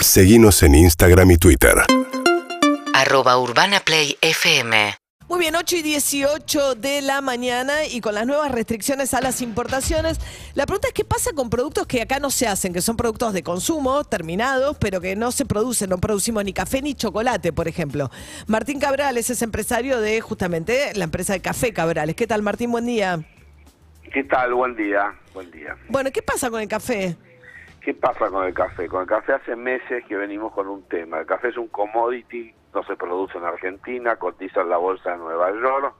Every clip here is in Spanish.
Seguimos en Instagram y Twitter. arroba urbanaplayfm Muy bien, 8 y 18 de la mañana y con las nuevas restricciones a las importaciones, la pregunta es qué pasa con productos que acá no se hacen, que son productos de consumo terminados, pero que no se producen, no producimos ni café ni chocolate, por ejemplo. Martín Cabrales es empresario de justamente la empresa de Café Cabrales. ¿Qué tal, Martín? Buen día. ¿Qué tal? Buen día, buen día. Bueno, ¿qué pasa con el café? ¿Qué pasa con el café? Con el café hace meses que venimos con un tema. El café es un commodity, no se produce en Argentina, cotiza en la bolsa de Nueva York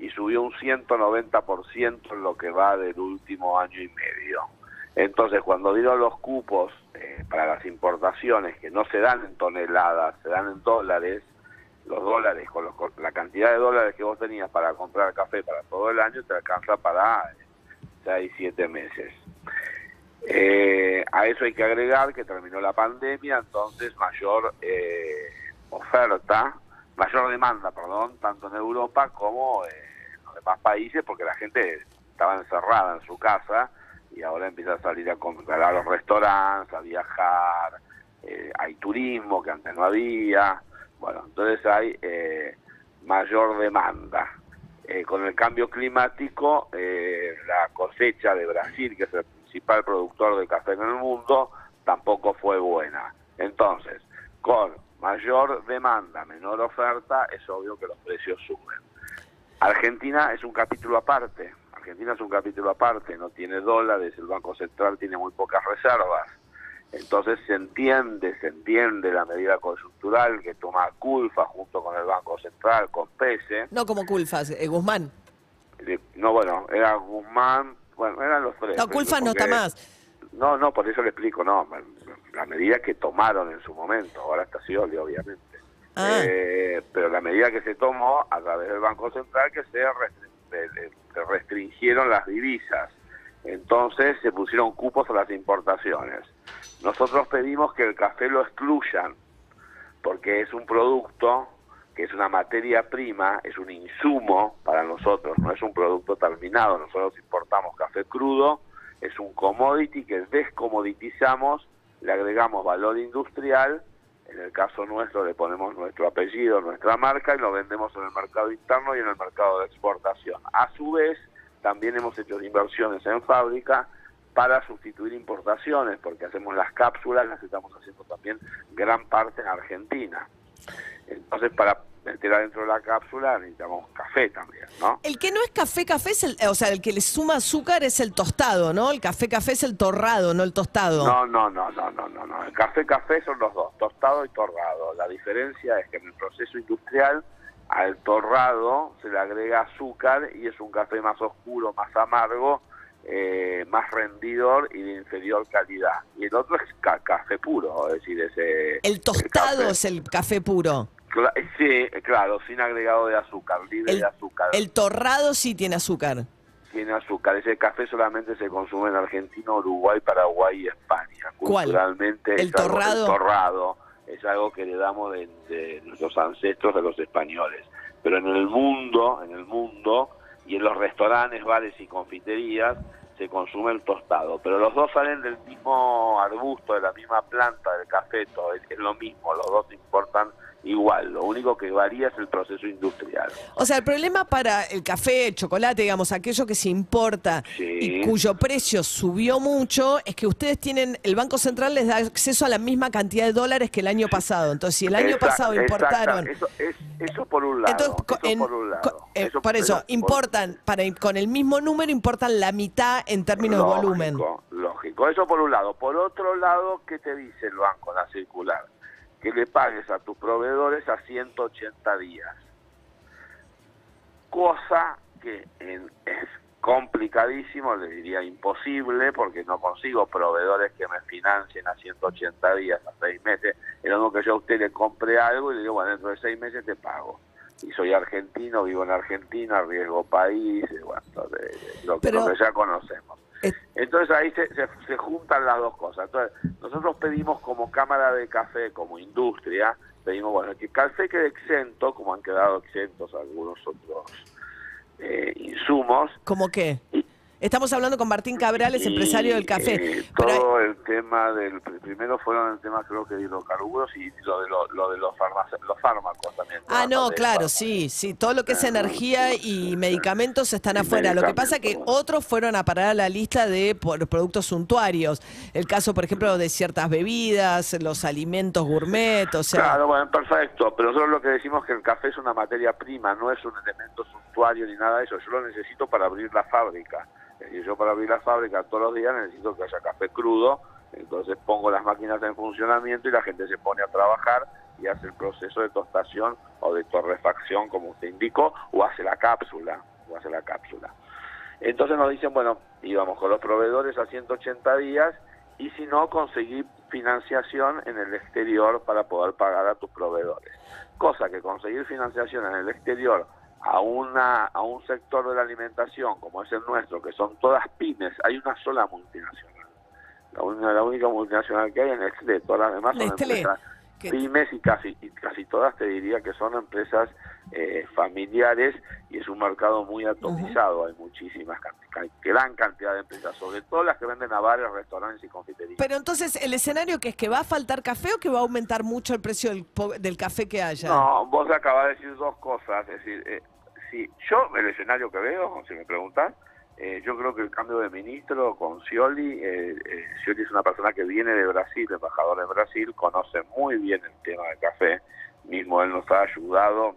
y subió un 190% en lo que va del último año y medio. Entonces, cuando dieron los cupos eh, para las importaciones, que no se dan en toneladas, se dan en dólares, los dólares, con, los- con la cantidad de dólares que vos tenías para comprar café para todo el año, te alcanza para 6, 7 meses. Eh, a eso hay que agregar que terminó la pandemia, entonces mayor eh, oferta, mayor demanda, perdón, tanto en Europa como en los demás países, porque la gente estaba encerrada en su casa y ahora empieza a salir a comprar a los restaurantes, a viajar, eh, hay turismo que antes no había, bueno, entonces hay eh, mayor demanda. Eh, con el cambio climático, la cosecha de Brasil, que es el principal productor de café en el mundo, tampoco fue buena. Entonces, con mayor demanda, menor oferta, es obvio que los precios suben. Argentina es un capítulo aparte. Argentina es un capítulo aparte, no tiene dólares, el Banco Central tiene muy pocas reservas. Entonces se entiende, se entiende la medida coyuntural que toma Culfa junto con el Banco Central, con PESE. No como Culfas, eh, Guzmán. Eh, No, bueno, era Guzmán, bueno, eran los tres. No, Culfas no está más. No, no, por eso le explico, no, la medida que tomaron en su momento, ahora está Scioli, obviamente. Ah. Eh, pero la medida que se tomó a través del Banco Central que se restringieron las divisas. Entonces se pusieron cupos a las importaciones. Nosotros pedimos que el café lo excluyan porque es un producto que es una materia prima, es un insumo para nosotros, no es un producto terminado. Nosotros importamos café crudo, es un commodity que descomoditizamos, le agregamos valor industrial, en el caso nuestro le ponemos nuestro apellido, nuestra marca y lo vendemos en el mercado interno y en el mercado de exportación. A su vez, también hemos hecho inversiones en fábrica para sustituir importaciones, porque hacemos las cápsulas, las estamos haciendo también gran parte en Argentina. Entonces, para meter adentro de la cápsula necesitamos café también, ¿no? El que no es café, café es el, o sea, el que le suma azúcar es el tostado, ¿no? El café, café es el torrado, no el tostado. No, no, no, no, no, no, no. El café, café son los dos, tostado y torrado. La diferencia es que en el proceso industrial al torrado se le agrega azúcar y es un café más oscuro, más amargo, eh, más rendidor y de inferior calidad. Y el otro es ca- café puro, es decir, ese... El tostado es el café puro. Cla- sí, claro, sin agregado de azúcar, libre El, de azúcar. el torrado sí tiene azúcar. tiene azúcar. Ese café solamente se consume en Argentina, Uruguay, Paraguay y España. ¿Cuál? Culturalmente ¿El es algo- torrado? el torrado es algo que heredamos de, de nuestros ancestros, de los españoles. Pero en el mundo, en el mundo y en los restaurantes, bares y confiterías se consume el tostado. Pero los dos salen del mismo arbusto, de la misma planta, del cafeto. Es, lo mismo, los dos importan igual. Lo único que varía es el proceso industrial. O sea, el problema para el café, el chocolate, digamos, aquello que se importa Sí. y cuyo precio subió mucho, es que ustedes tienen, el Banco Central les da acceso a la misma cantidad de dólares que el año pasado. Entonces, si el año pasado importaron... Eso, es- eso por un lado. Entonces, co- eso en- por un lado. eh, Eso- por eso, por- importan, para, con el mismo número importan la mitad en términos lógico, de volumen. Lógico, eso por un lado. Por otro lado, ¿qué te dice el banco, la circular? Que le pagues a tus proveedores a 180 días. Cosa que es complicadísimo, le diría imposible, porque no consigo proveedores que me financien a 180 días, a 6 meses. Es lo mismo que yo a usted le compre algo y le digo, bueno, dentro de 6 meses te pago. Y soy argentino, vivo en Argentina, riesgo país, bueno, entonces, lo, que- Pero- lo que ya conocemos. Es- Entonces ahí se, se, se juntan las dos cosas. Entonces, nosotros pedimos como Cámara de Café, como industria, pedimos, bueno, que el café quede exento, como han quedado exentos algunos otros eh, insumos, ¿Cómo qué? y, Estamos hablando con Martín Cabrales, empresario del café. eh, Pero hay- todo el tema del primero fueron el tema creo que de hidrocarburos y lo de, lo, lo de los, los fármacos también. Ah, no, claro, sí, sí. Todo lo que es energía y medicamentos están Y afuera. Lo que pasa es que otros fueron a parar a la lista de por- productos suntuarios. El caso, por ejemplo, de ciertas bebidas, los alimentos gourmet, o sea. Claro, bueno, perfecto. Pero nosotros lo que decimos es que el café es una materia prima, no es un elemento suntuario ni nada de eso. Yo lo necesito para abrir la fábrica. Decir, yo para abrir la fábrica todos los días necesito que haya café crudo. Entonces pongo las máquinas en funcionamiento y la gente se pone a trabajar y hace el proceso de tostación o de torrefacción, como usted indicó, o hace la cápsula, o hace la cápsula. Entonces nos dicen, bueno, íbamos con los proveedores a 180 días y si no, conseguir financiación en el exterior para poder pagar a tus proveedores. Cosa que conseguir financiación en el exterior a, una, a un sector de la alimentación como es el nuestro, que son todas pymes, hay una sola multinacional. La, una- la única multinacional que hay es Nestlé, todas las demás son Nestlé, empresas pymes y casi, y casi todas te diría que son empresas eh, familiares y es un mercado muy atomizado. Hay muchísimas, gran cantidad de empresas, sobre todo las que venden a bares, restaurantes y confiterías. Pero entonces, ¿el escenario que es que va a faltar café o que va a aumentar mucho el precio del, del café que haya? No, vos acabas de decir dos cosas. Es decir, eh, si yo el escenario que veo, si me preguntas, eh, yo creo que el cambio de ministro con Scioli, eh, eh, Scioli es una persona que viene de Brasil, embajador de Brasil, conoce muy bien el tema del café. Mismo él nos ha ayudado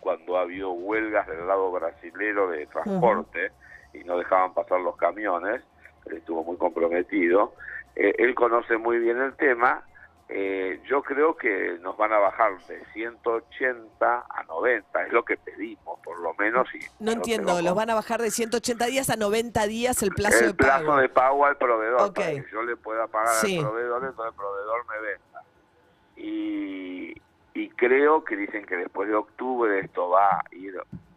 cuando ha habido huelgas del lado brasilero de transporte y no dejaban pasar los camiones. Él estuvo muy comprometido. Eh, él conoce muy bien el tema. Eh, yo creo que nos van a bajar de 180 a 90, es lo que pedimos, por lo menos. Y No entiendo, los van a bajar de 180 días a 90 días el plazo el de plazo pago. de pago al proveedor, para que yo le pueda pagar Sí. al proveedor, entonces el proveedor me venda. Y, y creo que dicen que después de octubre esto va a ir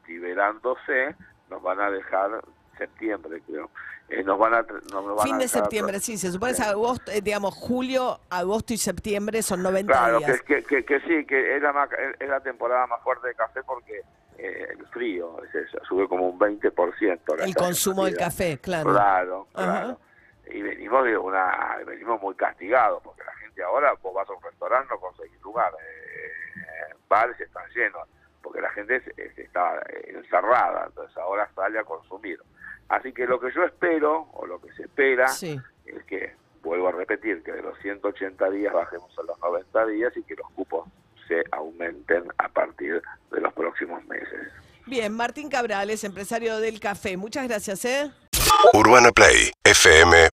liberándose, nos van a dejar septiembre, creo. Eh, nos van a, nos van Fin de septiembre, sí, se supone que es agosto, eh, digamos, julio, agosto y septiembre son 90 Claro, días. que, que, que, que sí, que es la, más- es la temporada más fuerte de café porque eh, el frío es sube como un 20%. la El consumo del café, claro. Claro, Ajá. claro. Y venimos de una, venimos muy castigados porque la gente ahora, vos vas a un restaurante, no conseguís lugar, eh, bares están llenos, porque la gente está eh, encerrada, entonces ahora sale a consumir. Así que lo que yo espero, o lo que se espera, Sí. es que, vuelvo a repetir, que de los 180 días bajemos a los 90 días y que los cupos se aumenten a partir de los próximos meses. Bien, Martín Cabrales, empresario del café. Muchas gracias, ¿eh? Urbana Play fm